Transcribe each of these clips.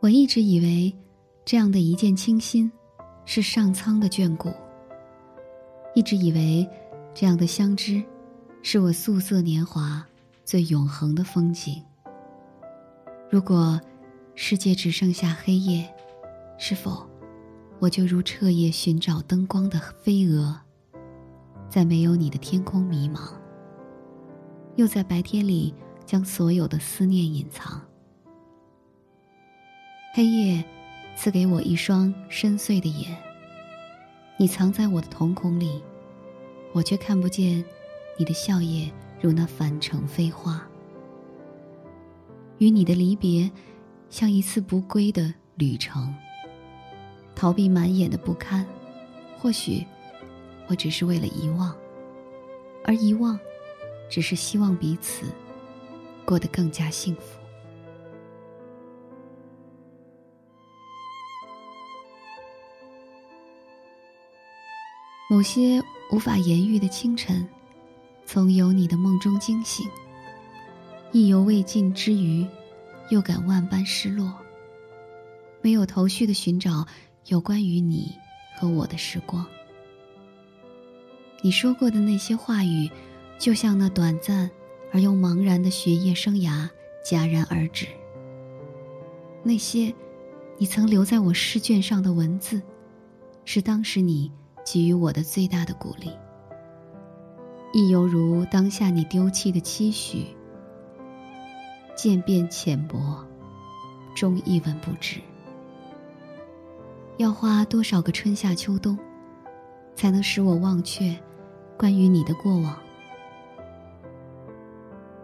我一直以为，这样的一见倾心，是上苍的眷顾。一直以为，这样的相知，是我素色年华最永恒的风景。如果世界只剩下黑夜，是否我就如彻夜寻找灯光的飞蛾，在没有你的天空迷茫，又在白天里将所有的思念隐藏？黑夜赐给我一双深邃的眼，你藏在我的瞳孔里，我却看不见你的笑靥如那凡尘飞花。与你的离别，像一次不归的旅程。逃避满眼的不堪，或许我只是为了遗忘，而遗忘，只是希望彼此过得更加幸福。某些无法言喻的清晨，从有你的梦中惊醒，意犹未尽之余，又感万般失落。没有头绪的寻找有关于你和我的时光。你说过的那些话语，就像那短暂而又茫然的学业生涯戛然而止。那些你曾留在我试卷上的文字，是当时你。给予我的最大的鼓励，亦犹如当下你丢弃的期许，渐变浅薄，终一文不值。要花多少个春夏秋冬，才能使我忘却关于你的过往？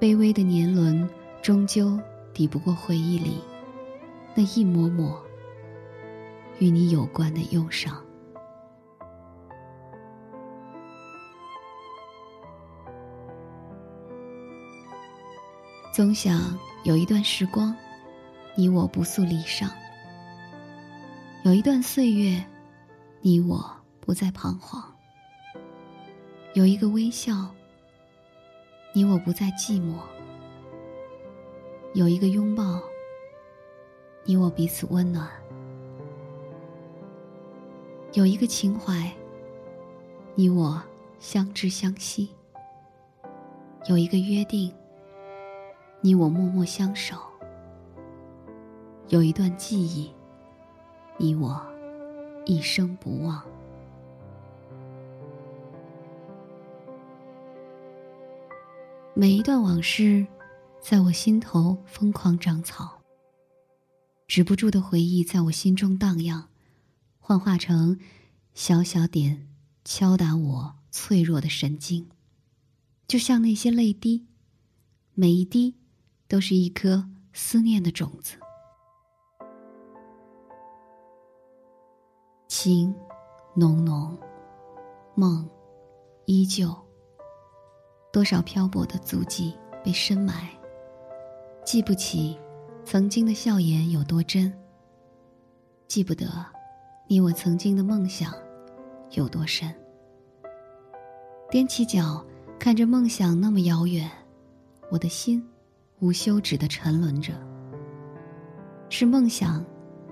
卑微的年轮，终究抵不过回忆里那一抹抹与你有关的忧伤。总想有一段时光，你我不诉离殇；有一段岁月，你我不再彷徨；有一个微笑，你我不再寂寞；有一个拥抱，你我彼此温暖；有一个情怀，你我相知相惜；有一个约定。你我默默相守，有一段记忆，你我一生不忘。每一段往事，在我心头疯狂长草。止不住的回忆在我心中荡漾，幻化成小小点，敲打我脆弱的神经，就像那些泪滴，每一滴。都是一颗思念的种子，情浓浓，梦依旧。多少漂泊的足迹被深埋，记不起曾经的笑颜有多真，记不得你我曾经的梦想有多深。踮起脚看着梦想那么遥远，我的心。无休止的沉沦着，是梦想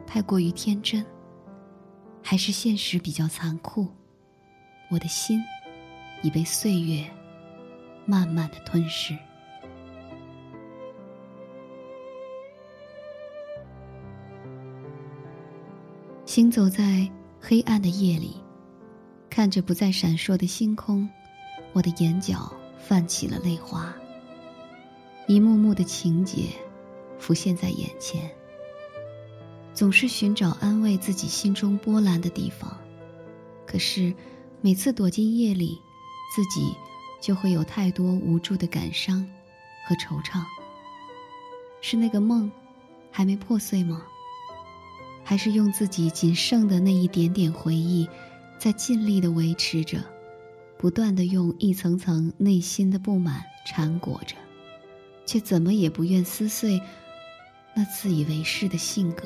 太过于天真，还是现实比较残酷？我的心已被岁月慢慢的吞噬。行走在黑暗的夜里，看着不再闪烁的星空，我的眼角泛起了泪花。一幕幕的情节浮现在眼前，总是寻找安慰自己心中波澜的地方，可是每次躲进夜里，自己就会有太多无助的感伤和惆怅。是那个梦还没破碎吗？还是用自己仅剩的那一点点回忆，在尽力的维持着，不断的用一层层内心的不满缠裹着？却怎么也不愿撕碎那自以为是的性格。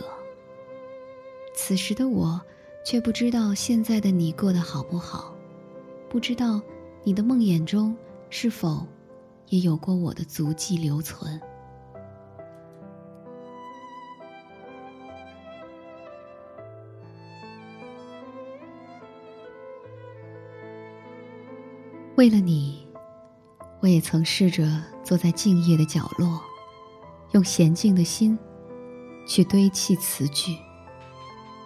此时的我却不知道现在的你过得好不好不知道你的梦魇中是否也有过我的足迹留存。为了你我也曾试着坐在静夜的角落，用娴静的心去堆砌词句，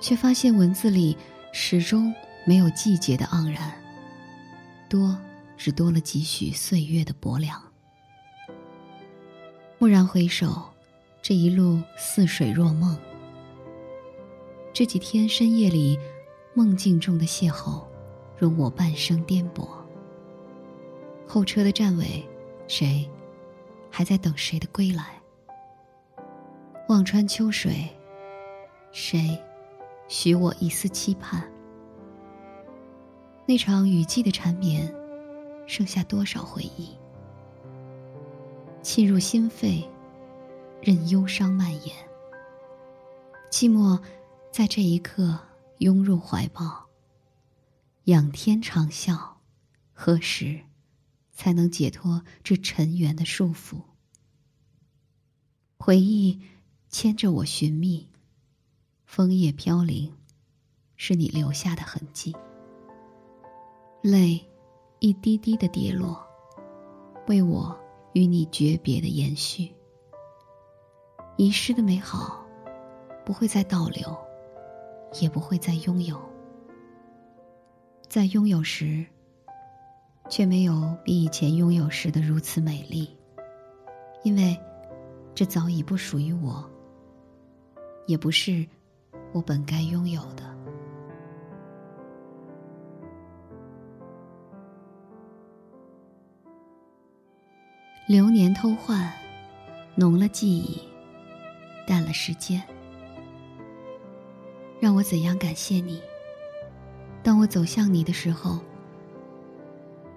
却发现文字里始终没有季节的盎然，多只多了几许岁月的薄凉。蓦然回首，这一路似水若梦。这几天深夜里，梦境中的邂逅，容我半生颠簸。候车的站尾，谁还在等谁的归来？望穿秋水，谁许我一丝期盼？那场雨季的缠绵，剩下多少回忆？沁入心肺，任忧伤蔓延。寂寞在这一刻拥入怀抱。仰天长啸，何时？才能解脱这尘缘的束缚。回忆牵着我寻觅，枫叶飘零，是你留下的痕迹。泪一滴滴的跌落，为我与你诀别的延续。遗失的美好，不会再倒流，也不会再拥有。在拥有时。却没有比以前拥有时的如此美丽，因为这早已不属于我，也不是我本该拥有的。流年偷换，浓了记忆，淡了时间。让我怎样感谢你？当我走向你的时候。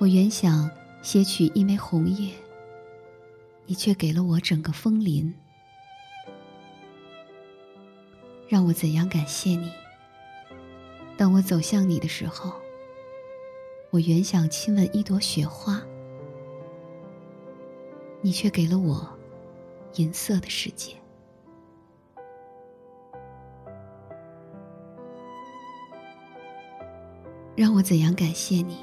我原想撷取一枚红叶，你却给了我整个枫林。让我怎样感谢你？当我走向你的时候，我原想亲吻一朵雪花，你却给了我银色的世界。让我怎样感谢你？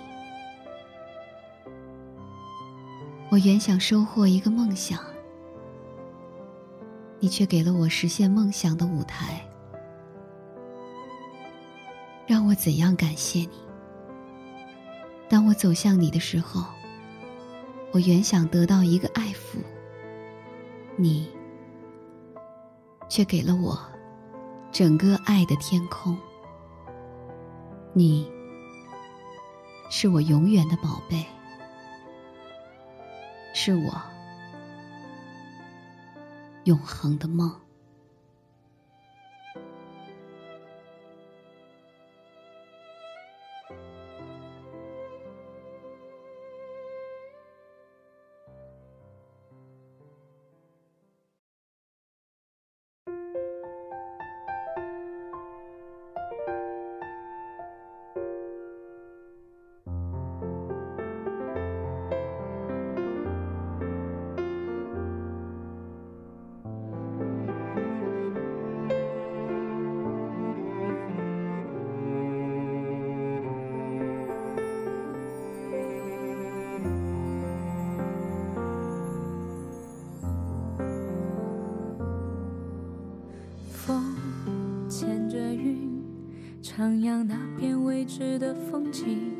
我原想收获一个梦想，你却给了我实现梦想的舞台。让我怎样感谢你？当我走向你的时候，我原想得到一个爱抚，你却给了我整个爱的天空。你是我永远的宝贝。是我永恒的梦。那片未知的风景，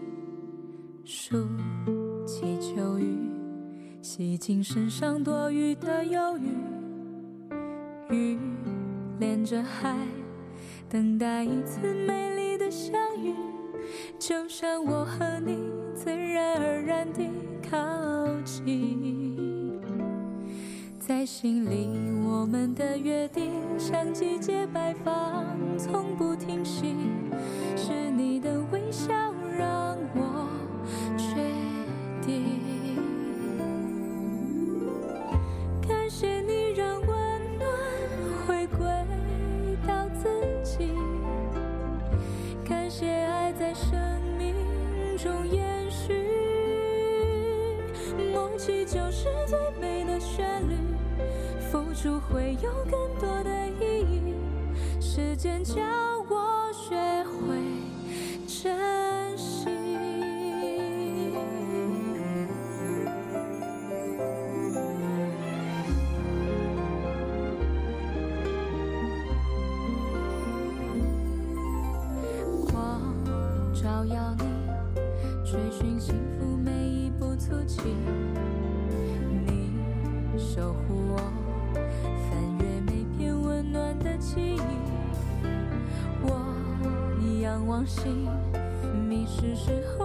数起秋雨，洗净身上多余的忧郁。雨连着海，等待一次美丽的相遇。就像我和你自然而然地靠近，在心里我们的约定像季节摆放，从不停息。是你的微笑让仰望星，迷失时候